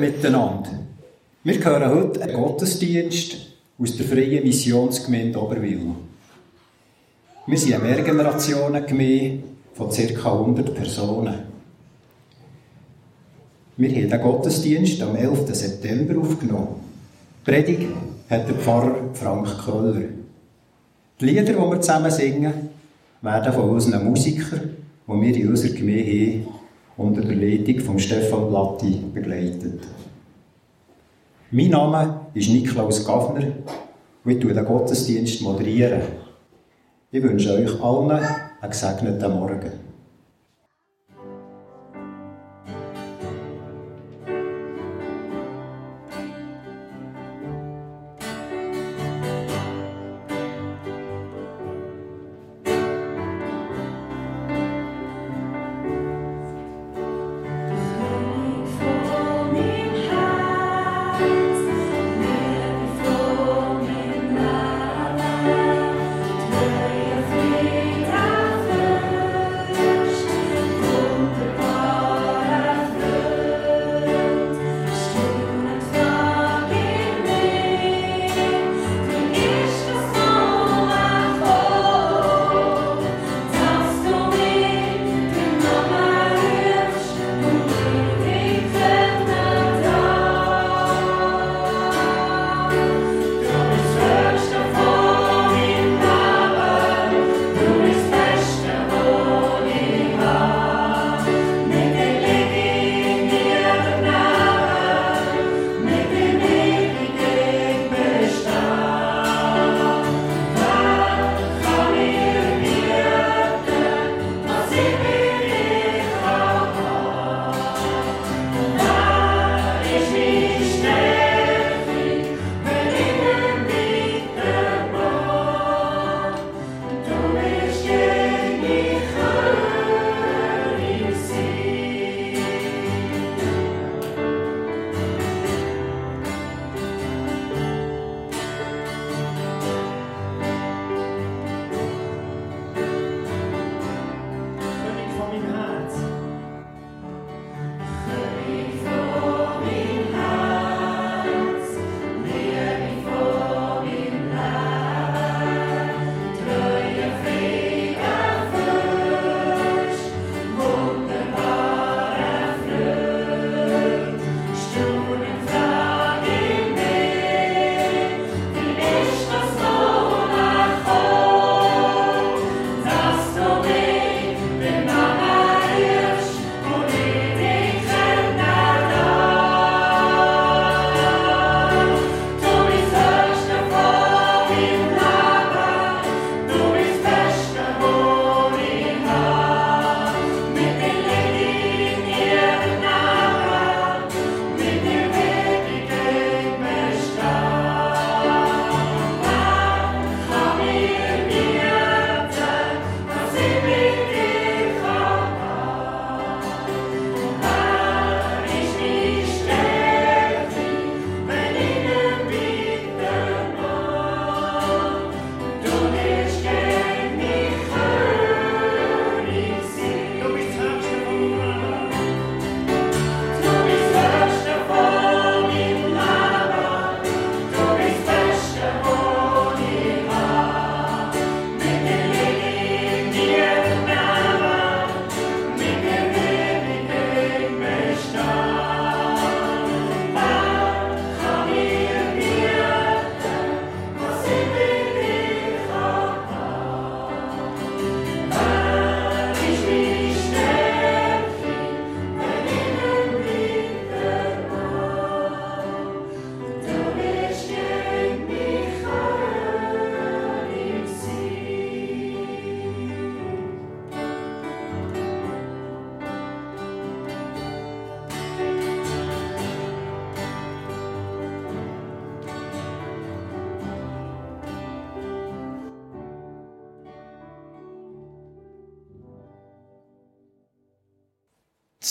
Morgen miteinander. Wir hören heute einen Gottesdienst aus der Freien Missionsgemeinde Oberwil. Wir sind eine Mehrgenerationengemeinde von ca. 100 Personen. Wir haben den Gottesdienst am 11. September aufgenommen. Die Predigt hat der Pfarrer Frank Köller. Die Lieder, die wir zusammen singen, werden von unseren Musikern, die wir in unserer Gemeinde haben, unter der Leitung von Stefan Platti begleitet. Mein Name ist Niklaus Gaffner und ich den Gottesdienst. Moderieren. Ich wünsche euch allen einen gesegneten Morgen.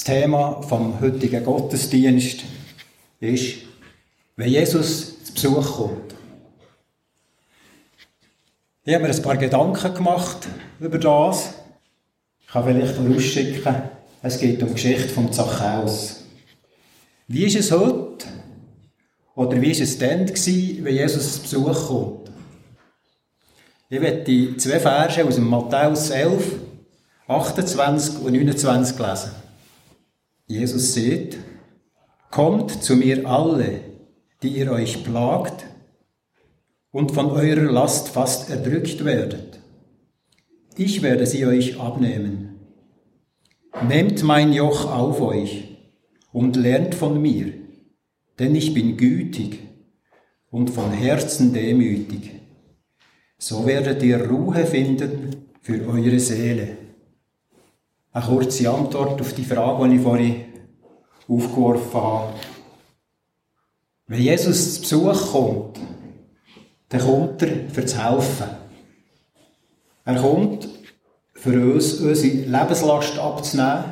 Thema vom heutigen Gottesdienst ist, wenn Jesus zu Besuch kommt. Ich habe mir ein paar Gedanken gemacht über das. Ich kann vielleicht vorausschicken, es geht um die Geschichte von Zachäus. Wie ist es heute? Oder wie war es dann, gewesen, wenn Jesus zu Besuch kommt? Ich werde die zwei Verse aus dem Matthäus 11, 28 und 29 lesen. Jesus sagt, Kommt zu mir alle, die ihr euch plagt und von eurer Last fast erdrückt werdet. Ich werde sie euch abnehmen. Nehmt mein Joch auf euch und lernt von mir, denn ich bin gütig und von Herzen demütig. So werdet ihr Ruhe finden für eure Seele. Eine kurze Antwort auf die Frage, die ich vorhin aufgeworfen habe. Wenn Jesus zu Besuch kommt, dann kommt er für zu helfen. Er kommt für uns, unsere Lebenslast abzunehmen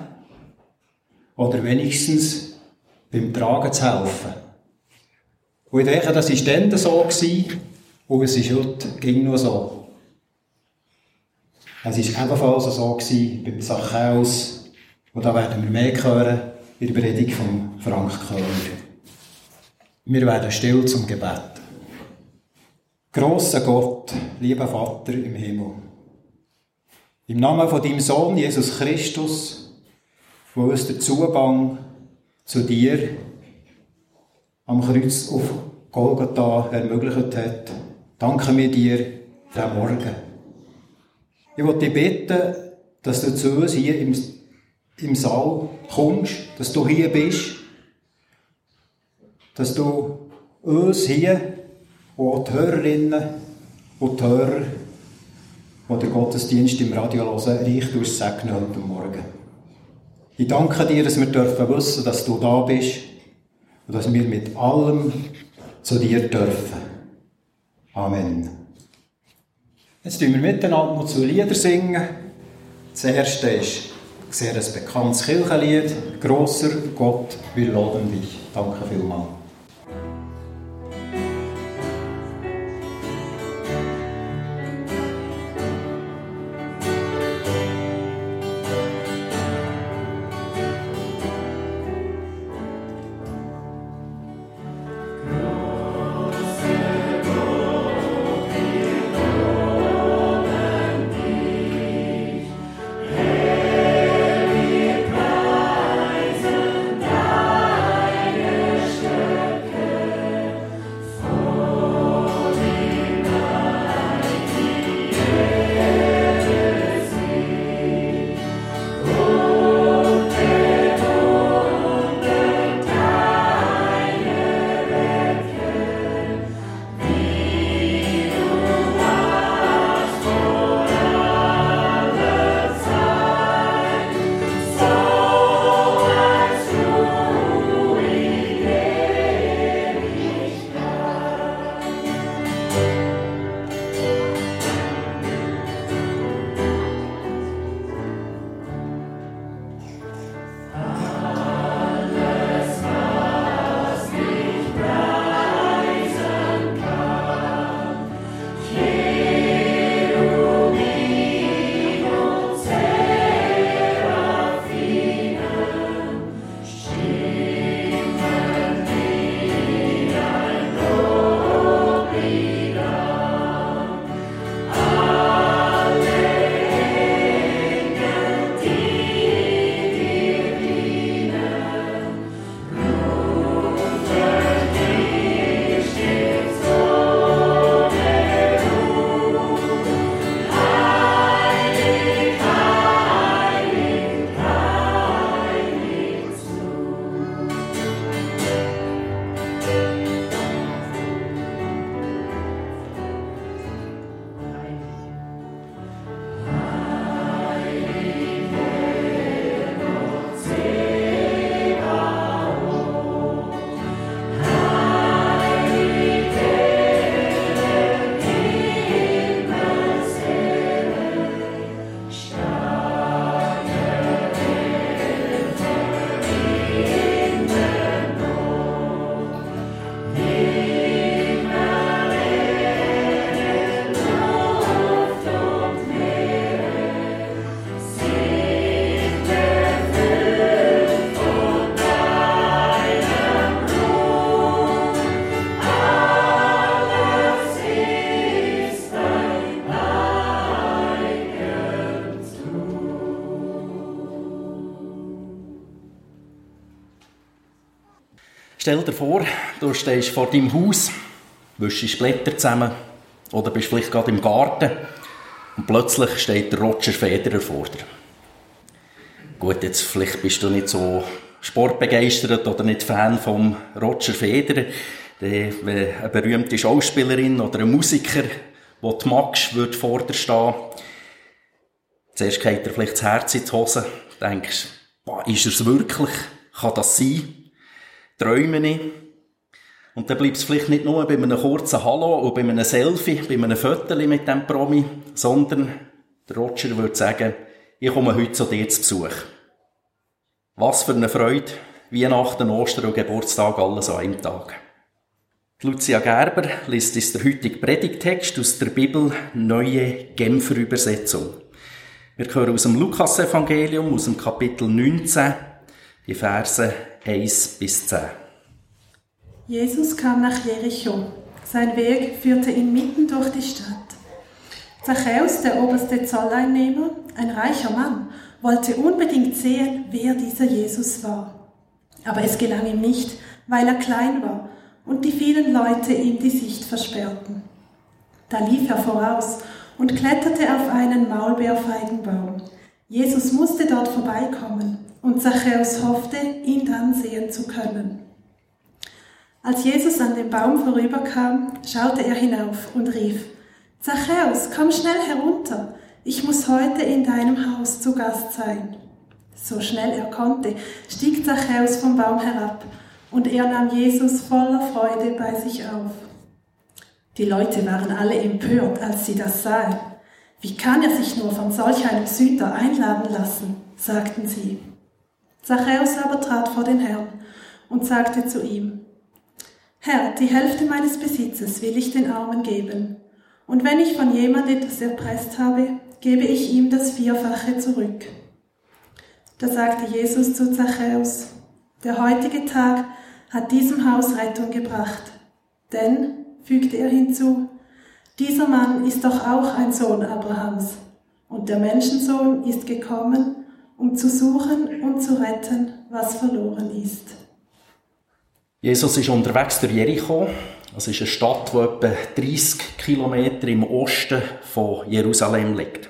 oder wenigstens beim Tragen zu helfen. Und ich denke, das war dann so und es ist heute ging nur so. Es war ebenfalls so gewesen beim Zachäus, und da werden wir mehr hören in der Predigt von Frank Köhler. Wir werden still zum Gebet. Grosser Gott, lieber Vater im Himmel, im Namen von deinem Sohn Jesus Christus, wo uns der Zugang zu dir am Kreuz auf Golgatha ermöglicht hat, danken wir dir den Morgen. Ich wollte dich bitten, dass du zu uns hier im, im Saal kommst, dass du hier bist, dass du uns hier, und die Hörerinnen und die Hörer, die den Gottesdienst im Radio hören, reich durchsegnen heute Morgen. Ich danke dir, dass wir dürfen wissen, dass du da bist und dass wir mit allem zu dir dürfen. Amen. Jetzt tun wir miteinander noch zu Lieder singen. Das erste ist sehr ein bekanntes Kirchenlied. Grosser Gott, wir loben dich. Danke vielmals. Stell dir vor, du stehst vor deinem Haus, wischst Blätter zusammen oder bist vielleicht gerade im Garten und plötzlich steht der Roger Federer vor dir. Gut, jetzt vielleicht bist du nicht so sportbegeistert oder nicht Fan vom Roger Federer. Wenn eine berühmte Schauspielerin oder ein Musiker, wo du magst, würde vor dir stehen. Zuerst geht dir vielleicht das Herz in die Hose. Denkst, boah, ist es wirklich? Kann das sein? Träume ich? Und dann bleibt es vielleicht nicht nur bei einem kurzen Hallo oder bei einem Selfie, bei einem Foto mit dem Promi, sondern der Roger würde sagen, ich komme heute zu dir zu Besuch. Was für eine Freude, Weihnachten, Ostern und Geburtstag alles an einem Tag. Die Lucia Gerber liest uns der heutige Predigtext aus der Bibel Neue Genfer Übersetzung. Wir hören aus dem Lukas-Evangelium, aus dem Kapitel 19, die Verse 1 bis 10. Jesus kam nach Jericho. Sein Weg führte ihn mitten durch die Stadt. Zachäus, der oberste Zolleinnehmer, ein reicher Mann, wollte unbedingt sehen, wer dieser Jesus war. Aber es gelang ihm nicht, weil er klein war und die vielen Leute ihm die Sicht versperrten. Da lief er voraus und kletterte auf einen Maulbeerfeigenbaum. Jesus musste dort vorbeikommen und Zachäus hoffte, ihn dann sehen zu können. Als Jesus an dem Baum vorüberkam, schaute er hinauf und rief, Zachäus, komm schnell herunter, ich muss heute in deinem Haus zu Gast sein. So schnell er konnte, stieg Zachäus vom Baum herab, und er nahm Jesus voller Freude bei sich auf. Die Leute waren alle empört, als sie das sahen. Wie kann er sich nur von solch einem Sünder einladen lassen? sagten sie. Zachäus aber trat vor den Herrn und sagte zu ihm, Herr, die Hälfte meines Besitzes will ich den Armen geben, und wenn ich von jemand etwas erpresst habe, gebe ich ihm das Vierfache zurück. Da sagte Jesus zu Zachäus, der heutige Tag hat diesem Haus Rettung gebracht, denn, fügte er hinzu, dieser Mann ist doch auch ein Sohn Abrahams, und der Menschensohn ist gekommen, um zu suchen und zu retten, was verloren ist. Jesus ist unterwegs durch Jericho. Das ist eine Stadt, die etwa 30 Kilometer im Osten von Jerusalem liegt.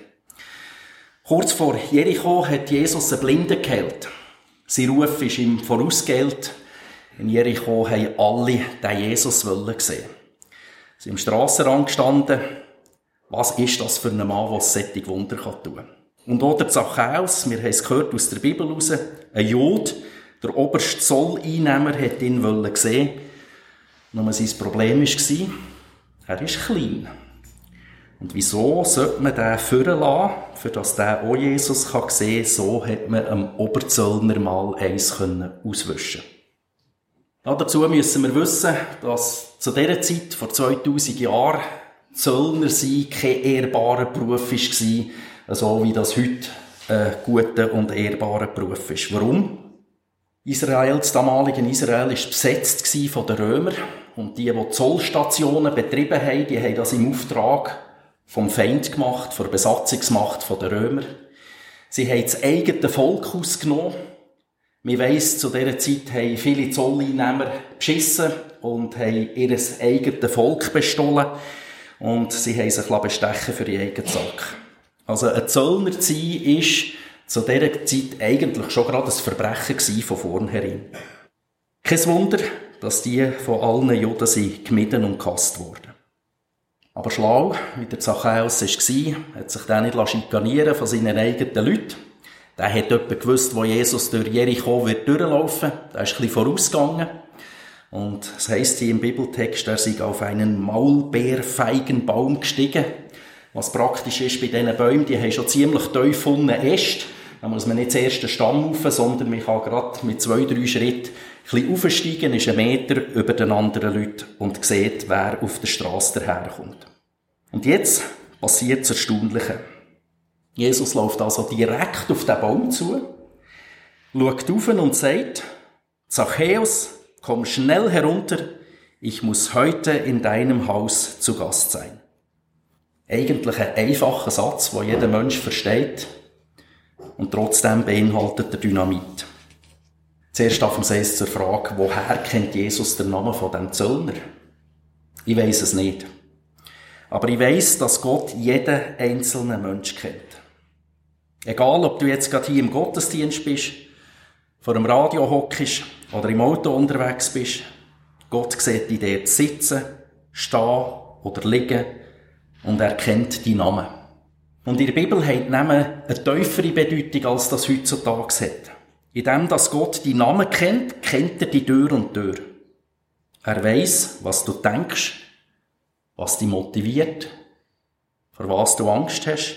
Kurz vor Jericho hat Jesus einen Blinden geheilt. Sein Ruf ist ihm vorausgeheilt. In Jericho haben alle den Jesus sehen. Sie sind im Strassenrand gestanden. Was ist das für ein Mann, der solche Wunder tun kann? Und auch der Zachäus, wir haben es gehört aus der Bibel heraus, ein Jod, der oberste Zolleinnehmer hat ihn sehen Nur sein Problem war, er ist klein. Und wieso sollte man den führen lassen, für dass der auch Jesus sehen kann? So hat man am Oberzöllner mal eins auswischen Dazu müssen wir wissen, dass zu dieser Zeit, vor 2000 Jahren, Zöllner sein kein ehrbarer Beruf war, so wie das heute ein guter und ehrbarer Beruf ist. Warum? Israel, das damalige Israel, war besetzt von den Römern. Und die, die, Zollstationen betrieben haben, die haben das im Auftrag vom Feind gemacht, von der Besatzungsmacht der Römer. Sie haben das eigene Volk ausgenommen. Man weiss, zu dieser Zeit haben viele Zolleinnehmer beschissen und haben ihr eigenes Volk bestohlen. Und sie haben sich bestechen für ihren eigenen Sack. Also ein Zöllner zu sein, ist zu dieser Zeit eigentlich schon gerade ein Verbrechen von vornherein. Kein Wunder, dass die von allen Juden sind gemieden und gehasst wurden. Aber schlau, wie der Zachäus war, hat sich der nicht schikanieren von seinen eigenen Leuten. Der hat etwa gewusst, wo Jesus durch Jericho wird durchlaufen. Der ist ein bisschen vorausgegangen. Und es heisst hier im Bibeltext, er sei auf einen Maulbeerfeigenbaum gestiegen. Was praktisch ist bei diesen Bäumen, die haben schon ziemlich tief unten Äste. Da muss man nicht zuerst den Stamm rauf, sondern man kann gerade mit zwei, drei Schritten ein bisschen aufsteigen, ist ein Meter über den anderen Leuten und sieht, wer auf der Straße daherkommt. Und jetzt passiert das Erstaunliche. Jesus läuft also direkt auf den Baum zu, schaut auf und sagt, Zachäus, komm schnell herunter, ich muss heute in deinem Haus zu Gast sein. Eigentlich ein einfacher Satz, wo jeder Mensch versteht, und trotzdem beinhaltet er Dynamit. Zuerst darf man sich zur Frage, woher kennt Jesus den Namen von dem Zöllner? Ich weiß es nicht. Aber ich weiß, dass Gott jeden einzelnen Mensch kennt. Egal, ob du jetzt gerade hier im Gottesdienst bist, vor dem Radio hockst oder im Auto unterwegs bist, Gott sieht dich dort sitzen, stehen oder liegen und er kennt deinen Namen. Und in der Bibel hat Namen eine tiefere Bedeutung, als das heutzutage hat. In dem, dass Gott die Namen kennt, kennt er die Tür und Tür. Er weiß, was du denkst, was dich motiviert, vor was du Angst hast.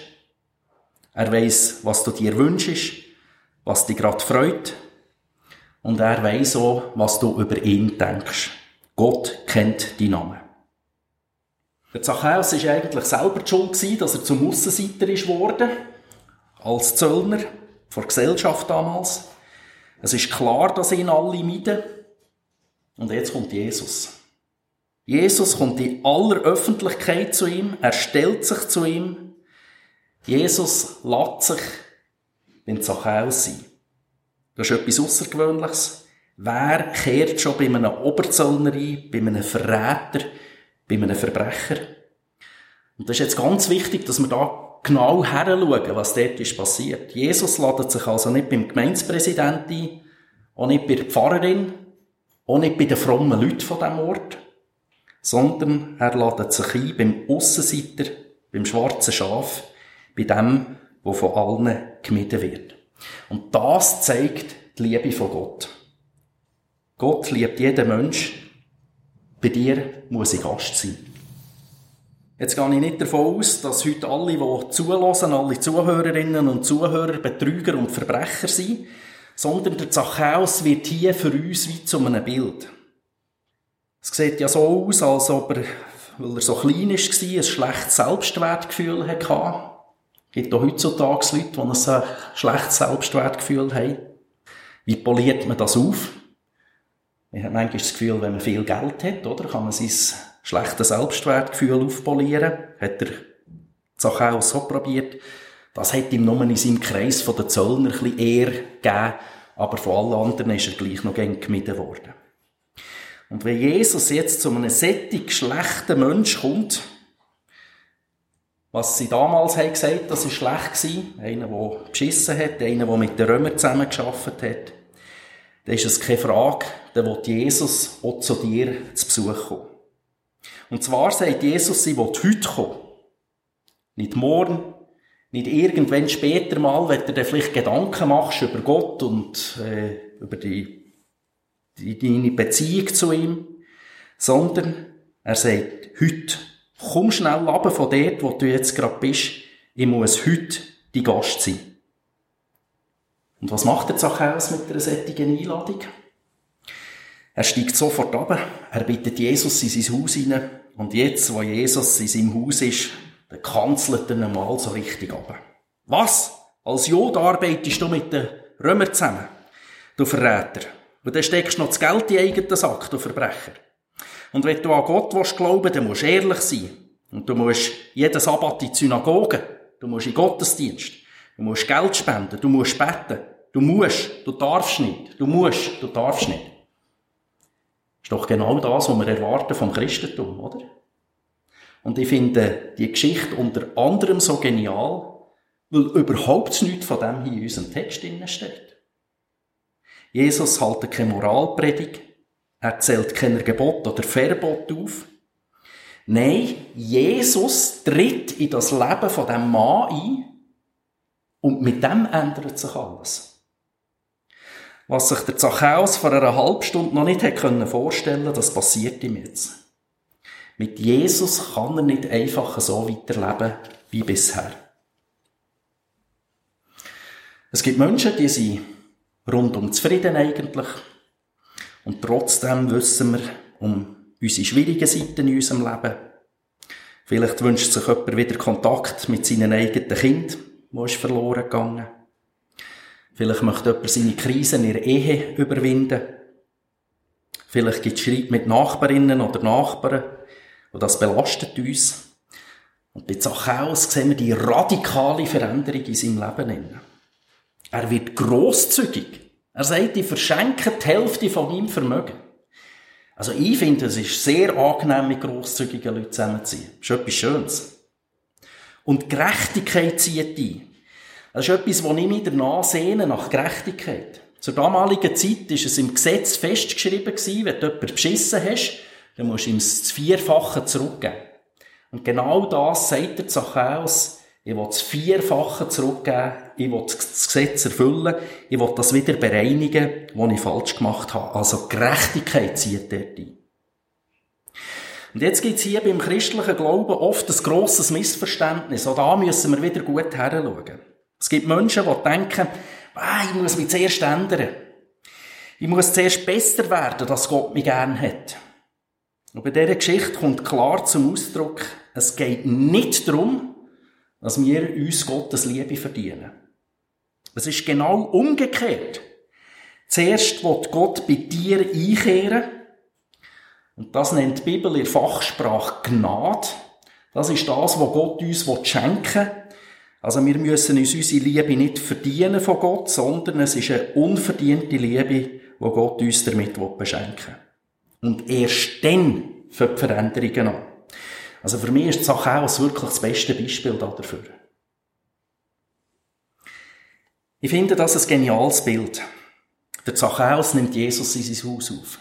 Er weiß, was du dir wünschst, was dich gerade freut. Und er weiß auch, was du über ihn denkst. Gott kennt die Namen. Der Zachäus war eigentlich selber schuld, dass er zum Aussenseiter worden, als Zöllner, vor Gesellschaft damals. Es ist klar, dass ihn alle meiden. Und jetzt kommt Jesus. Jesus kommt in aller Öffentlichkeit zu ihm, er stellt sich zu ihm. Jesus lässt sich beim Zachäus sein. Das ist etwas Außergewöhnliches. Wer kehrt schon bei einem Oberzöllner ein, bei einem Verräter, bei einem Verbrecher? Und das ist jetzt ganz wichtig, dass wir da genau heranschauen, was dort ist passiert. Jesus ladet sich also nicht beim Gemeindepräsidenten ein, auch nicht bei der Pfarrerin, auch nicht bei den frommen Leuten von diesem Ort, sondern er ladet sich ein beim Aussenseiter, beim schwarzen Schaf, bei dem, wo von allen gemieden wird. Und das zeigt die Liebe von Gott. Gott liebt jeden Mensch. Bei dir muss ich Gast sein. Jetzt gehe ich nicht davon aus, dass heute alle, die zulassen, alle Zuhörerinnen und Zuhörer Betrüger und Verbrecher sind, sondern der Zachäus wird hier für uns wie zu einem Bild. Es sieht ja so aus, als ob er, weil er so klein war, ein schlechtes Selbstwertgefühl hatte. Es gibt auch heutzutage Leute, die ein schlechtes Selbstwertgefühl haben. Wie poliert man das auf? Man hat manchmal das Gefühl, wenn man viel Geld hat, oder, kann man sein schlechtes Selbstwertgefühl aufpolieren. Hat der Zachäus so probiert. Das hat ihm nur in seinem Kreis von den Zöllner ein eher gegeben, aber von allen anderen ist er gleich noch gern gemieden worden. Und wenn Jesus jetzt zu einem sättig schlechten Mensch kommt, was sie damals haben gesagt, das ist schlecht gewesen, einer, der beschissen hat, einer, der mit den Römern zusammengearbeitet hat, dann ist es keine Frage, dann will Jesus auch zu dir zu Besuch kommen. Und zwar sagt Jesus, sie will heute kommen. Nicht morgen, nicht irgendwann später mal, wenn du dir vielleicht Gedanken machst über Gott und äh, über die deine Beziehung zu ihm, sondern er sagt, heute, komm schnell ab von dort, wo du jetzt gerade bist, ich muss heute die Gast sein. Und was macht der Zachäus mit einer solchen Einladung? Er steigt sofort ab, er bittet Jesus in sein Haus hinein, und jetzt, wo Jesus in seinem Haus ist, dann kanzelt er ihn mal so richtig ab. Was? Als Jod arbeitest du mit den Römern zusammen? Du Verräter. Und dann steckst du noch das Geld in eigenen Sack, du Verbrecher. Und wenn du an Gott willst glauben dann musst du ehrlich sein. Und du musst jeden Sabbat in die Synagoge. Du musst in Gottesdienst. Du musst Geld spenden. Du musst beten. Du musst. Du darfst nicht. Du musst. Du darfst nicht. Ist doch genau das, was wir erwarten vom Christentum, oder? Und ich finde die Geschichte unter anderem so genial, weil überhaupt nichts von dem hier in unserem Text steht. Jesus hält keine Moralpredigt, er zählt keine Gebot oder Verbot auf. Nein, Jesus tritt in das Leben von dem Mann ein und mit dem ändert sich alles. Was sich der Zachäus vor einer halben Stunde noch nicht hätte vorstellen können, das passiert ihm jetzt. Mit Jesus kann er nicht einfach so weiterleben wie bisher. Es gibt Menschen, die sind rundum zufrieden eigentlich. Und trotzdem wissen wir um unsere schwierigen Seiten in unserem Leben. Vielleicht wünscht sich jemand wieder Kontakt mit seinen eigenen Kind, wo ist verloren gegangen. Vielleicht möchte jemand seine Krisen in der Ehe überwinden. Vielleicht gibt es Schritt mit Nachbarinnen oder Nachbarn, und das belastet uns. Und bei Zachäus sehen wir die radikale Veränderung in seinem Leben. Er wird großzügig. Er sagt, ich verschenke die Hälfte von meinem Vermögen. Also ich finde, es ist sehr angenehm, mit grosszügigen Leuten zusammenzuziehen. Das ist etwas Schönes. Und Gerechtigkeit zieht ein. Das ist etwas, wo ich mich danach sehne, nach Gerechtigkeit. Zur damaligen Zeit war es im Gesetz festgeschrieben gewesen, wenn du jemanden beschissen hast, dann musst du ihm das Vierfache zurückgeben. Und genau das sagt der Zachäus, ich will das Vierfache zurückgeben, ich will das Gesetz erfüllen, ich will das wieder bereinigen, was ich falsch gemacht habe. Also Gerechtigkeit zieht dort ein. Und jetzt gibt es hier beim christlichen Glauben oft ein grosses Missverständnis. Auch da müssen wir wieder gut heranschauen. Es gibt Menschen, die denken, ah, ich muss mich zuerst ändern. Ich muss zuerst besser werden, dass Gott mich gern hat. Und bei dieser Geschichte kommt klar zum Ausdruck, es geht nicht darum, dass wir uns Gottes Liebe verdienen. Es ist genau umgekehrt. Zuerst wird Gott bei dir einkehren. Und das nennt die Bibel in Fachsprache Gnade. Das ist das, was Gott uns schenken will. Also wir müssen uns unsere Liebe nicht verdienen von Gott, sondern es ist eine unverdiente Liebe, die Gott uns damit beschenken will. Und erst dann für die Veränderungen an. Also für mich ist Zachäus wirklich das beste Beispiel dafür. Ich finde das ein geniales Bild. Der Zachäus nimmt Jesus in sein Haus auf.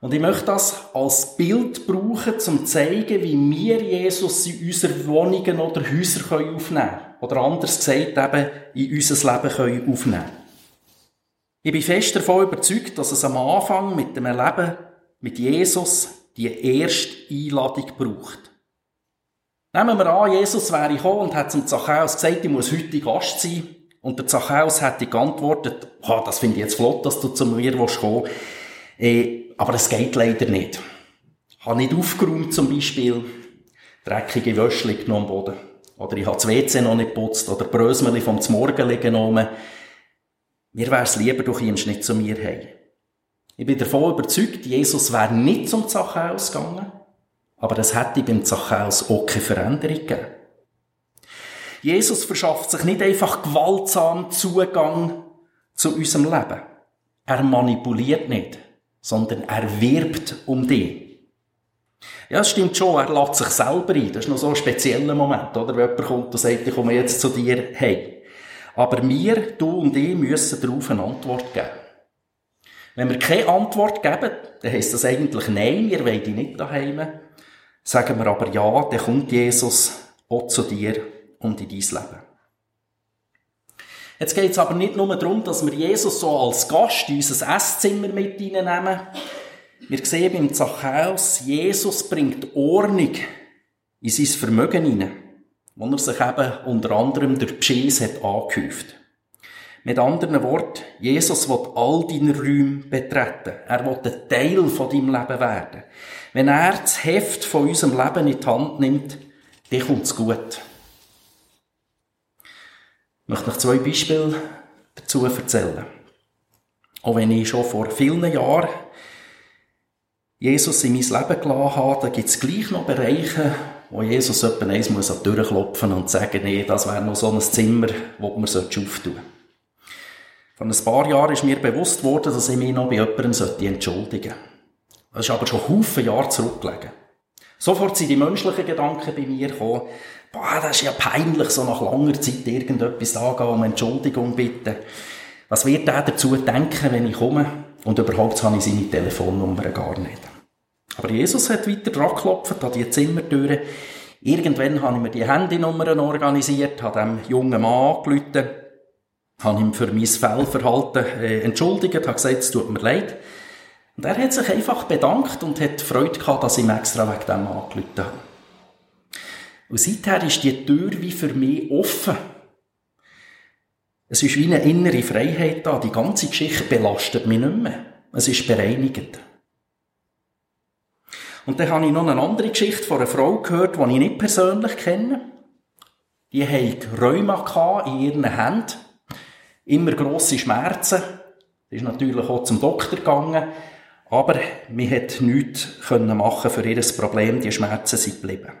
Und ich möchte das als Bild brauchen, um zu zeigen, wie wir Jesus in unsere Wohnungen oder Häuser aufnehmen können. Oder anders gesagt, eben in unser Leben aufnehmen können. Ich bin fest davon überzeugt, dass es am Anfang mit dem Leben mit Jesus die erste Einladung braucht. Nehmen wir an, Jesus wäre gekommen und hat zum Zachäus gesagt, ich muss heute Gast sein. Und der Zachäus hätte geantwortet, oh, das finde ich jetzt flott, dass du zu mir kommen willst. Aber es geht leider nicht. Ich habe nicht aufgeräumt zum Beispiel, dreckige Wäsche liegen am Boden. Oder ich habe das WC noch nicht geputzt. Oder Brösmeli vom Morgen genommen. Mir wäre es lieber, du kommst nicht zu mir heim. Ich bin davon überzeugt, Jesus wäre nicht zum Zachäus gegangen, aber es hätte beim Zachäus auch keine Veränderung gegeben. Jesus verschafft sich nicht einfach gewaltsam Zugang zu unserem Leben. Er manipuliert nicht, sondern er wirbt um dich. Ja, es stimmt schon, er lädt sich selber ein. Das ist noch so ein spezieller Moment, oder? Wenn jemand kommt und sagt, ich komme jetzt zu dir, hey. Aber wir, du und ich, müssen darauf eine Antwort geben. Wenn wir keine Antwort geben, dann heisst das eigentlich Nein, wir wollen dich nicht daheim. Sagen wir aber Ja, dann kommt Jesus auch zu dir und in dein Leben. Jetzt geht es aber nicht nur darum, dass wir Jesus so als Gast in unser Esszimmer mit hineinnehmen. Wir sehen beim Zachäus, Jesus bringt Ordnung in sein Vermögen hinein, wo er sich eben unter anderem durch Beschiss hat angehäuft. Mit anderen Worten, Jesus will all deine Räume betreten. Er will ein Teil von deinem Leben werden. Wenn er das Heft von unserem Leben in die Hand nimmt, dann kommt es gut. Ich möchte noch zwei Beispiele dazu erzählen. Auch wenn ich schon vor vielen Jahren Jesus in mein Leben gelassen habe, da gibt es gleich noch Bereiche, wo Jesus etwa eins muss an die Tür klopfen und sagen, nee, das wäre noch so ein Zimmer, das man auftun sollte. Vor ein paar Jahren ist mir bewusst worden, dass ich mich noch bei jemandem entschuldigen sollte. Das ist aber schon Haufen Jahre zurückgelegen. Sofort sind die menschlichen Gedanken bei mir gekommen, boah, das ist ja peinlich, so nach langer Zeit irgendetwas angehen, um Entschuldigung bitten. Was wird der dazu denken, wenn ich komme? Und überhaupt habe ich seine Telefonnummer gar nicht. Aber Jesus hat weiter dran geklopft an die Zimmertüren. Irgendwann habe ich mir die Handynummern organisiert, habe dem jungen Mann angerufen habe ihm für mein Fehlverhalten äh, entschuldigt, habe gesagt, es tut mir leid. Und er hat sich einfach bedankt und hat Freude gehabt, dass ich ihm extra wegen dem angerufen habe. Und seither ist die Tür wie für mich offen. Es ist wie eine innere Freiheit da. Die ganze Geschichte belastet mich nicht mehr. Es ist bereinigend. Und dann habe ich noch eine andere Geschichte von einer Frau gehört, die ich nicht persönlich kenne. Die hatte Rheuma in ihren Händen immer grosse Schmerzen. Ist natürlich auch zum Doktor gegangen. Aber man hat nichts machen für ihr Problem. Die Schmerzen sind geblieben.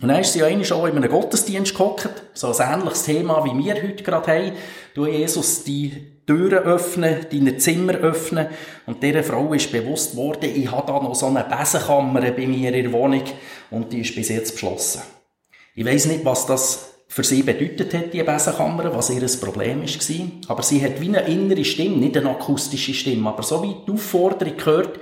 Und dann ist sie einmal schon in einem Gottesdienst gehockt, so ein ähnliches Thema, wie wir heute gerade haben. Du, Jesus, die Türen öffnen, deine Zimmer öffnen. Und dieser Frau ist bewusst worden, ich habe da noch so eine Besenkammer bei mir in der Wohnung und die ist bis jetzt beschlossen. Ich weiss nicht, was das für sie bedeutet hat, die Besenkammer, was ihr Problem war. Aber sie hat wie eine innere Stimme, nicht eine akustische Stimme, aber so wie die Aufforderung gehört,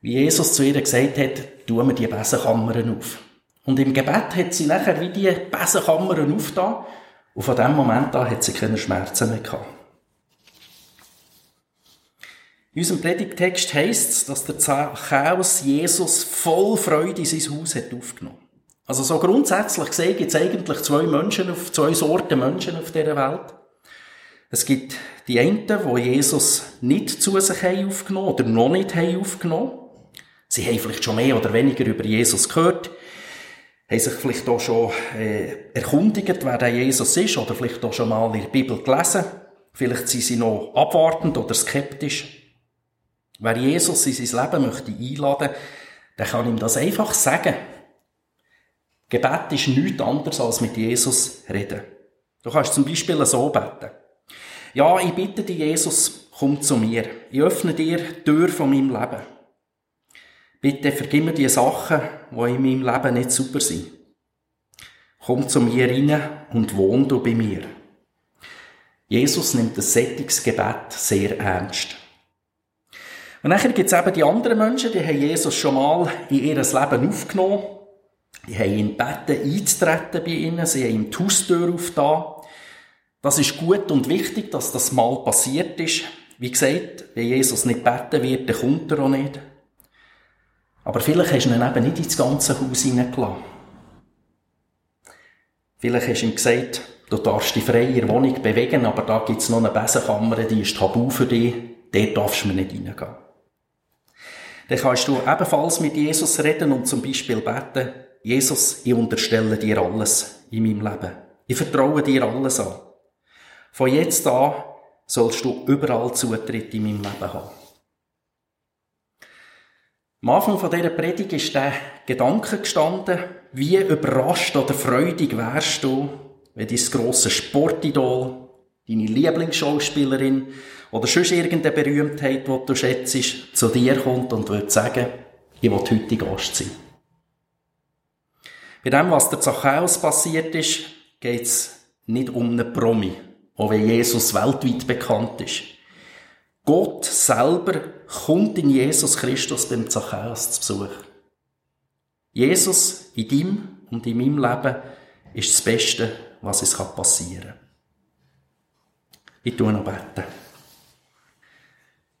wie Jesus zu ihr gesagt hat, tun wir die Besenkammern auf. Und im Gebet hat sie nachher wie die Besenkammern aufgetan. Und von dem Moment an hat sie keine Schmerzen mehr gehabt. In unserem Predigtext heisst es, dass der Zachäus Jesus voll Freude in sein Haus hat aufgenommen. Also so grundsätzlich gesehen gibt es eigentlich zwei Menschen, auf, zwei Sorten Menschen auf dieser Welt. Es gibt die einen, die Jesus nicht zu sich haben aufgenommen oder noch nicht haben aufgenommen. Sie haben vielleicht schon mehr oder weniger über Jesus gehört, haben sich vielleicht auch schon äh, erkundigt, wer der Jesus ist, oder vielleicht auch schon mal in der Bibel gelesen. Vielleicht sind sie noch abwartend oder skeptisch. Wer Jesus in sein Leben möchte einladen, der kann ihm das einfach sagen. Gebet ist nichts anderes als mit Jesus reden. Du kannst zum Beispiel so beten. Ja, ich bitte dich, Jesus, komm zu mir. Ich öffne dir die Tür von meinem Leben. Bitte vergib mir die Sachen, die in meinem Leben nicht super sind. Komm zu mir rein und wohn du bei mir. Jesus nimmt das Sättigungsgebet sehr ernst. Und nachher gibt es eben die anderen Menschen, die haben Jesus schon mal in ihr Leben aufgenommen. Die haben ihn gebeten, einzutreten bei ihnen. Sie haben ihm die Haustür aufgetan. Das ist gut und wichtig, dass das mal passiert ist. Wie gesagt, wenn Jesus nicht beten wird, dann kommt er auch nicht. Aber vielleicht hast du ihn eben nicht ins ganze Haus hineingelassen. Vielleicht hast du ihm gesagt, du darfst dich frei in der Wohnung bewegen, aber da gibt es noch eine Besenkammer, die ist tabu für dich, dort darfst du nicht hineingehen. Dann kannst du ebenfalls mit Jesus reden und zum Beispiel beten, Jesus, ich unterstelle dir alles in meinem Leben. Ich vertraue dir alles an. Von jetzt an sollst du überall Zutritt in meinem Leben haben. Am Anfang dieser Predigt ist der Gedanke gestanden, wie überrascht oder freudig wärst du, wenn dein grosses Sportidol, deine Lieblingsschauspielerin oder sonst irgendeine Berühmtheit, die du schätzt, zu dir kommt und würde sagen, ich will heute Gast sein. Bei dem, was der Zachäus passiert ist, geht es nicht um einen Promi, auch wenn Jesus weltweit bekannt ist. Gott selber kommt in Jesus Christus beim Zachäus zu Besuch. Jesus in deinem und in meinem Leben ist das Beste, was es passieren kann. Ich tue noch beten.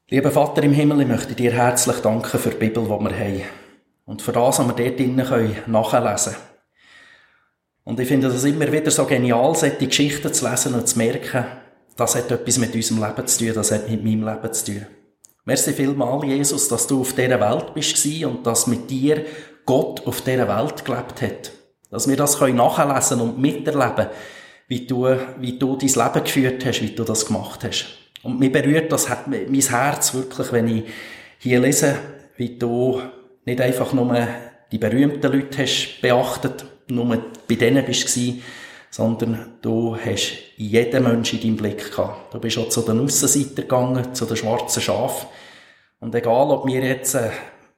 Lieber Vater im Himmel, ich möchte dir herzlich danken für die Bibel, die wir haben. Und für das, was wir dort drinnen nachlesen können. Und ich finde das immer wieder so genial, solche Geschichten zu lesen und zu merken, das hat etwas mit unserem Leben zu tun, das hat mit meinem Leben zu tun. Merci vielmal, Jesus, dass du auf dieser Welt bist und dass mit dir Gott auf dieser Welt gelebt hat. Dass wir das nachlesen und miterleben, wie du, wie du dein Leben geführt hast, wie du das gemacht hast. Und mir berührt das mein Herz wirklich, wenn ich hier lese, wie du nicht einfach nur die berühmten Leute hast beachtet, nur bei denen bist du sondern du hast jeden Menschen in deinem Blick gehabt. Du bist auch zu den Aussenseitern gegangen, zu den schwarzen Schafen. Und egal, ob wir jetzt äh,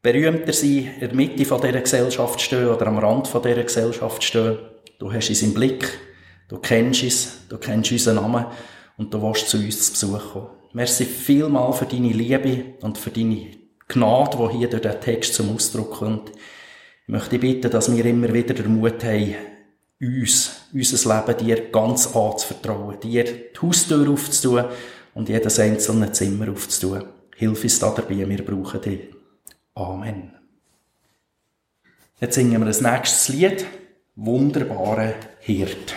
berühmter sind, in der Mitte von dieser Gesellschaft stehen oder am Rand von dieser Gesellschaft stehen, du hast es im Blick, du kennst es, du kennst unseren Namen und du willst zu uns zu Besuch kommen. Merci vielmal für deine Liebe und für deine Gnade, die hier durch den Text zum Ausdruck kommt. Ich möchte bitten, dass wir immer wieder den Mut haben, uns, unser Leben dir ganz anzuvertrauen, dir die Haustür aufzutun und jedes einzelne Zimmer aufzutun. Hilf uns da dabei, wir brauchen dich. Amen. Jetzt singen wir das nächste Lied, Wunderbare Hirt.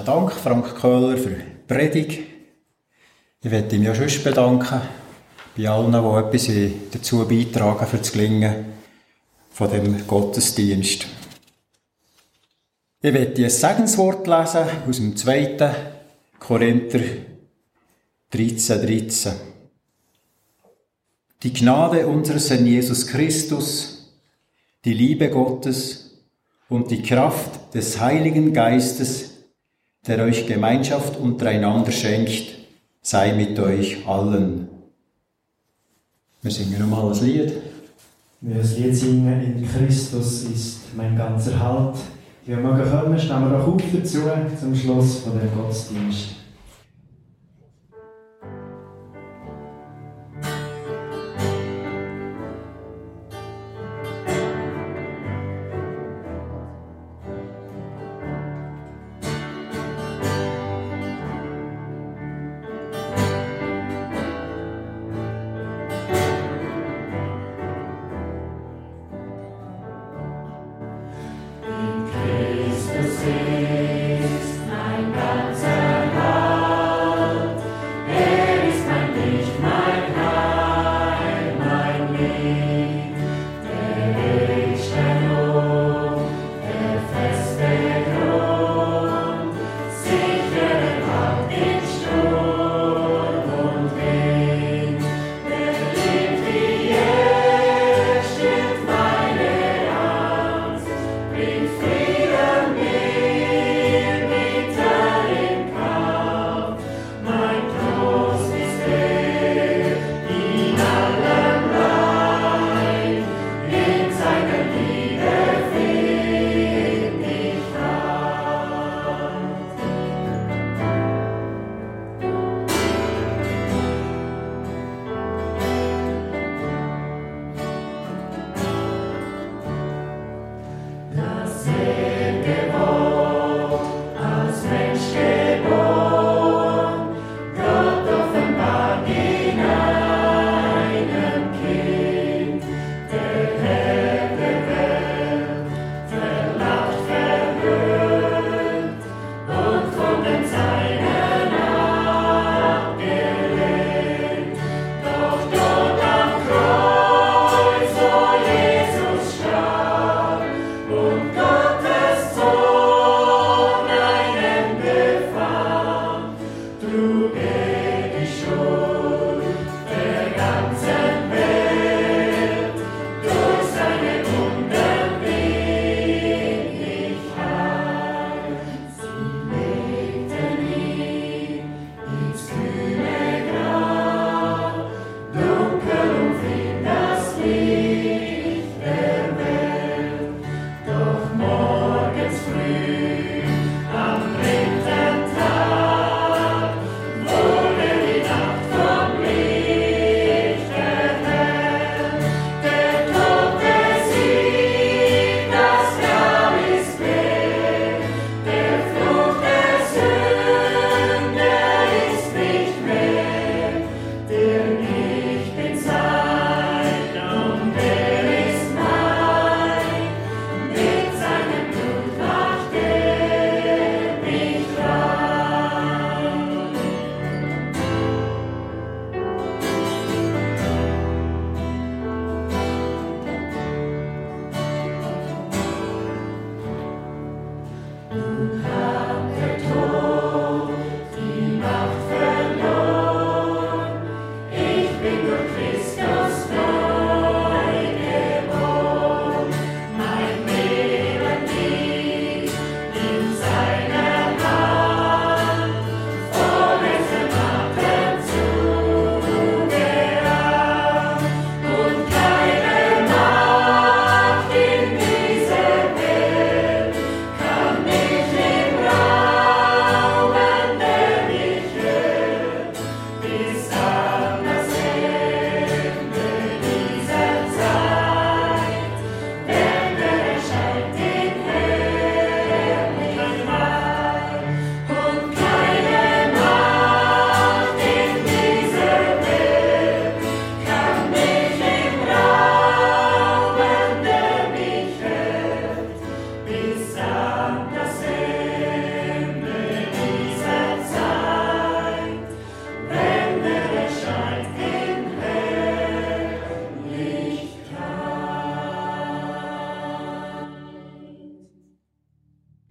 Herzlichen Dank, Frank Köhler, für die Predigt. Ich möchte mich auch schon bedanken bei allen, die etwas dazu beitragen für das Gelingen von dem Gottesdienst. Ich möchte ein Segenswort lesen aus dem 2. Korinther 13, 13. Die Gnade unseres Herrn Jesus Christus, die Liebe Gottes und die Kraft des Heiligen Geistes der euch Gemeinschaft untereinander schenkt, sei mit euch allen. Wir singen nochmal ein Lied. Wir das Lied singen, in Christus ist mein ganzer Halt. Die wir mögen kommen, stehen wir doch auf dazu, zum Schluss von dem Gottesdienst.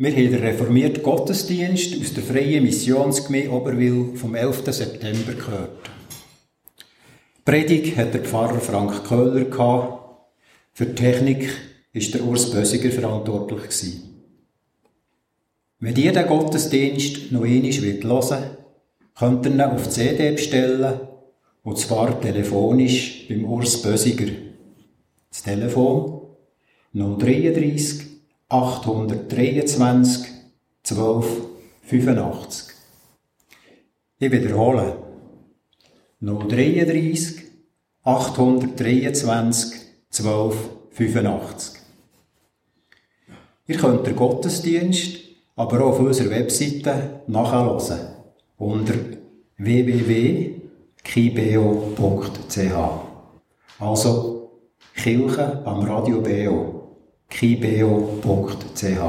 Wir haben den reformierten Gottesdienst aus der Freien Missionsgemeinde Oberwil vom 11. September gehört. Die Predigt hat der Pfarrer Frank Köhler gehabt. Für die Technik ist der Urs Bösiger verantwortlich gewesen. Wenn ihr den Gottesdienst noch einmal hören wollt, könnt ihr ihn auf CD bestellen, und zwar telefonisch beim Urs Bösiger. Das Telefon 033 823 12 85. Ich wiederhole. 033 823 12 85. Ihr könnt den Gottesdienst aber auch auf unserer Webseite nachhören unter www.kibeo.ch. Also Kirche am Radio Beo kibeo.ch.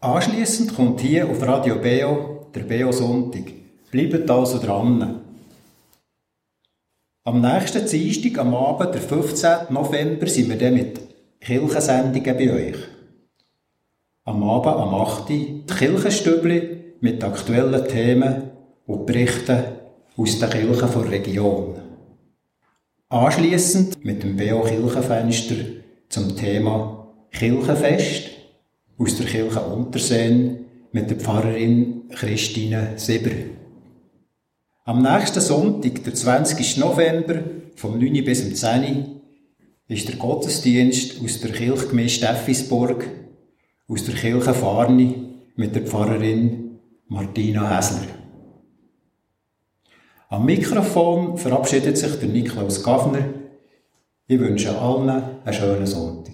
Anschliessend kommt hier auf Radio Beo der Beo Sonntag. Bleibt also dran. Am nächsten Dienstag, am Abend, der 15. November, sind wir dann mit Kirchensendungen bei euch. Am Abend, am 8. die Kirchenstübli mit aktuellen Themen und Berichten aus den Kirchen der Region. Anschließend mit dem BO Kirchenfenster zum Thema Kirchenfest aus der Kirche Unterseen mit der Pfarrerin Christine Sieber. Am nächsten Sonntag, der 20. November, vom 9. bis zum 10. ist der Gottesdienst aus der Kirchgemeinde Steffisburg, aus der Kirche Farni mit der Pfarrerin Martina Häsler. Am Mikrofon verabschiedet sich der Niklaus Gaffner. Ich wünsche allen einen schönen Sonntag.